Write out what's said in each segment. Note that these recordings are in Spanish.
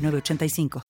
985.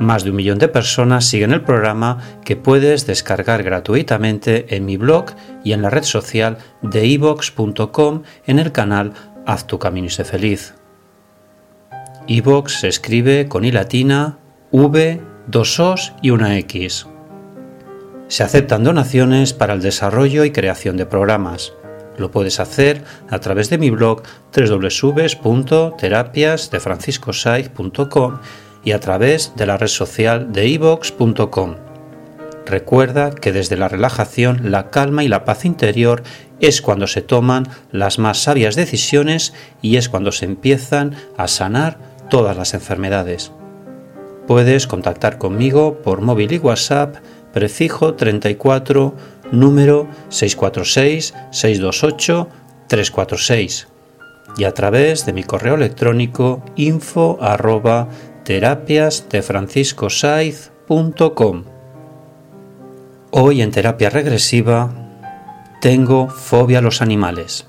Más de un millón de personas siguen el programa que puedes descargar gratuitamente en mi blog y en la red social de ivox.com en el canal Haz tu camino y sé feliz. iVox se escribe con i latina, v, dos os y una x. Se aceptan donaciones para el desarrollo y creación de programas. Lo puedes hacer a través de mi blog www.terapiasdefranciscosaiz.com y a través de la red social de ivox.com. Recuerda que desde la relajación, la calma y la paz interior es cuando se toman las más sabias decisiones y es cuando se empiezan a sanar todas las enfermedades. Puedes contactar conmigo por móvil y WhatsApp prefijo 34 número 646 628 346 y a través de mi correo electrónico info arroba terapias de franciscosaiz.com. Hoy en terapia regresiva tengo fobia a los animales.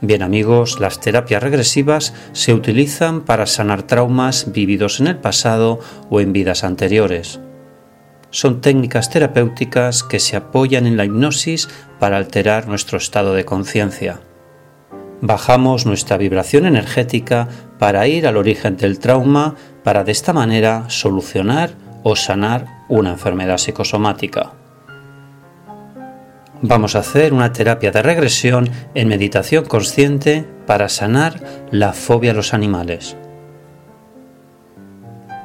Bien amigos, las terapias regresivas se utilizan para sanar traumas vividos en el pasado o en vidas anteriores. Son técnicas terapéuticas que se apoyan en la hipnosis para alterar nuestro estado de conciencia. Bajamos nuestra vibración energética para ir al origen del trauma para de esta manera solucionar o sanar una enfermedad psicosomática. Vamos a hacer una terapia de regresión en meditación consciente para sanar la fobia a los animales.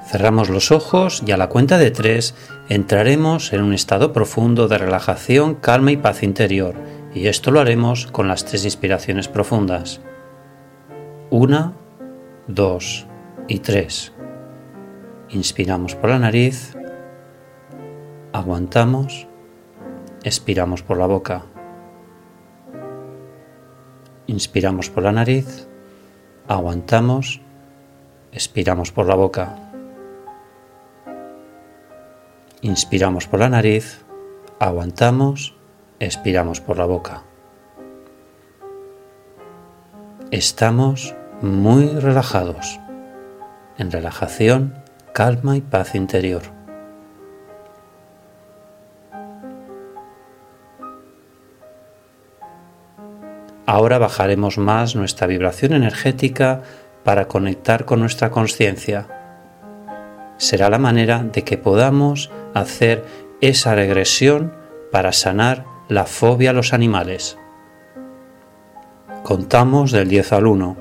Cerramos los ojos y a la cuenta de tres entraremos en un estado profundo de relajación, calma y paz interior y esto lo haremos con las tres inspiraciones profundas. Una, dos y tres. Inspiramos por la nariz, aguantamos, expiramos por la boca. Inspiramos por la nariz, aguantamos, expiramos por la boca. Inspiramos por la nariz, aguantamos, expiramos por la boca. Estamos muy relajados, en relajación, calma y paz interior. Ahora bajaremos más nuestra vibración energética para conectar con nuestra conciencia. Será la manera de que podamos hacer esa regresión para sanar la fobia a los animales. Contamos del 10 al 1.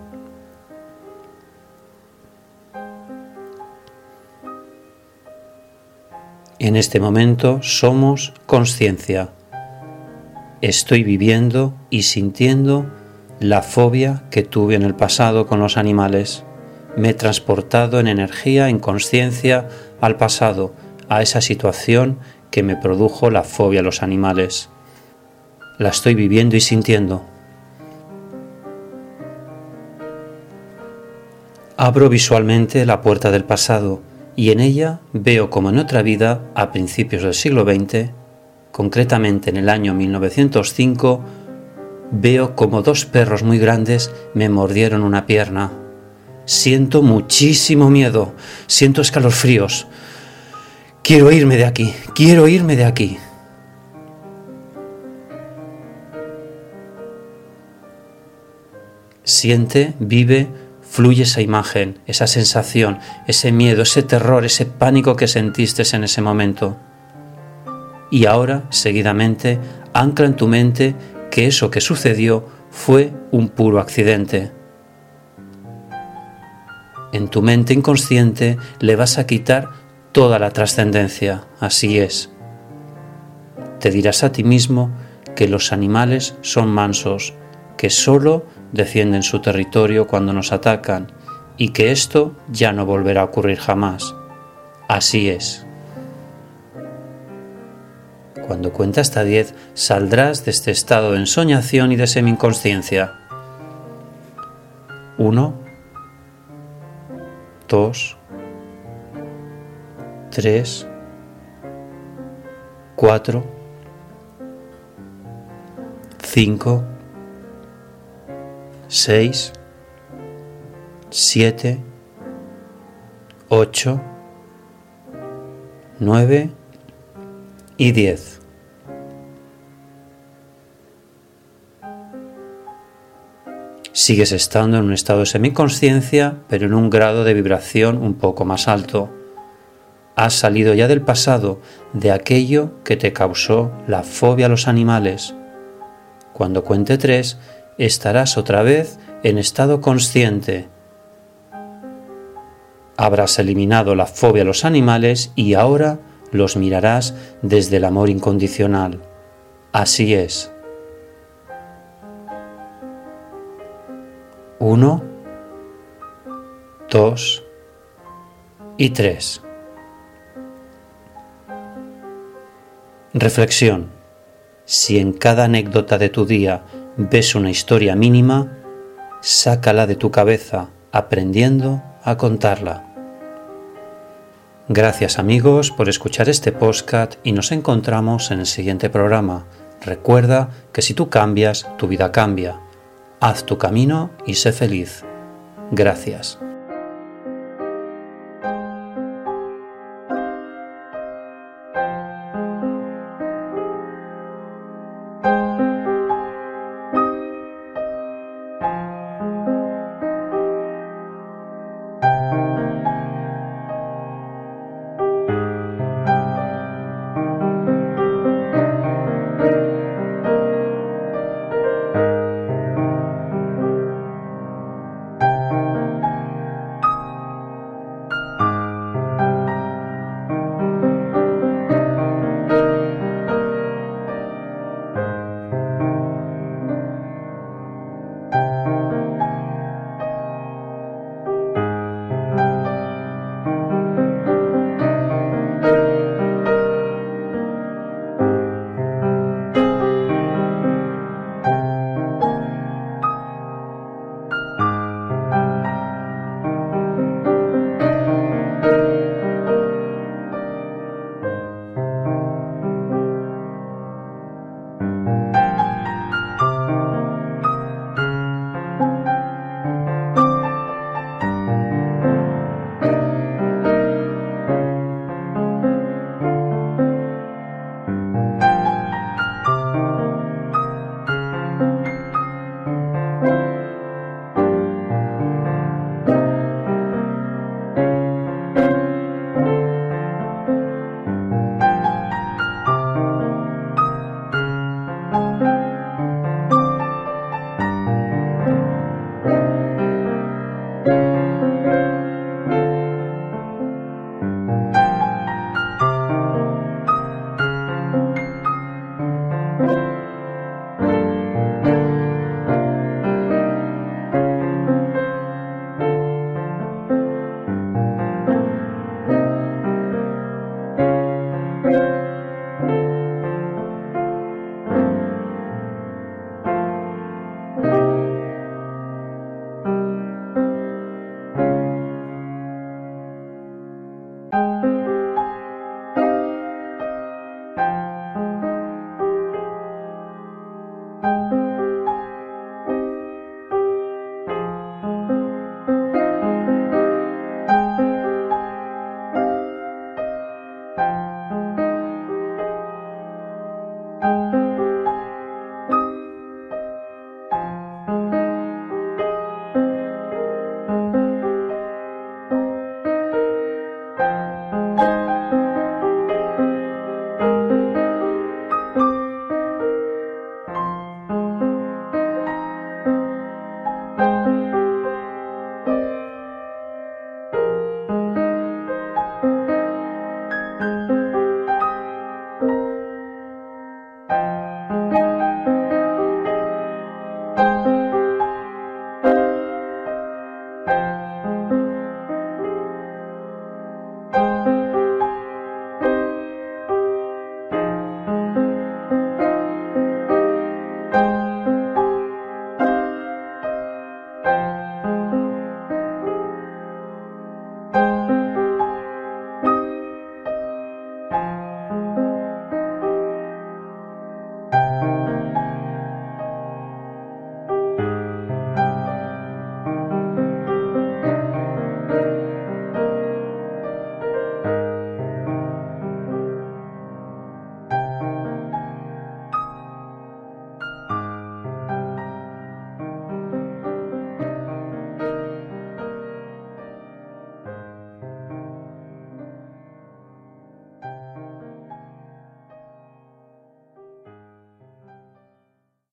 En este momento somos conciencia. Estoy viviendo y sintiendo la fobia que tuve en el pasado con los animales. Me he transportado en energía, en conciencia, al pasado, a esa situación que me produjo la fobia a los animales. La estoy viviendo y sintiendo. Abro visualmente la puerta del pasado y en ella veo como en otra vida, a principios del siglo XX, concretamente en el año 1905, veo como dos perros muy grandes me mordieron una pierna. Siento muchísimo miedo, siento escalofríos. Quiero irme de aquí, quiero irme de aquí. Siente, vive, fluye esa imagen, esa sensación, ese miedo, ese terror, ese pánico que sentiste en ese momento. Y ahora, seguidamente, ancla en tu mente que eso que sucedió fue un puro accidente. En tu mente inconsciente le vas a quitar toda la trascendencia, así es. Te dirás a ti mismo que los animales son mansos, que solo defienden su territorio cuando nos atacan y que esto ya no volverá a ocurrir jamás. Así es. Cuando cuenta hasta 10 saldrás de este estado de ensoñación y de semi-inconsciencia. 1, 2, 3, 4, 5, 6, 7, 8, 9 y 10. Sigues estando en un estado de semiconsciencia, pero en un grado de vibración un poco más alto. Has salido ya del pasado, de aquello que te causó la fobia a los animales. Cuando cuente tres, estarás otra vez en estado consciente. Habrás eliminado la fobia a los animales y ahora los mirarás desde el amor incondicional. Así es. Uno, dos y tres. Reflexión. Si en cada anécdota de tu día ves una historia mínima, sácala de tu cabeza aprendiendo a contarla. Gracias amigos por escuchar este podcast y nos encontramos en el siguiente programa. Recuerda que si tú cambias, tu vida cambia. Haz tu camino y sé feliz. Gracias.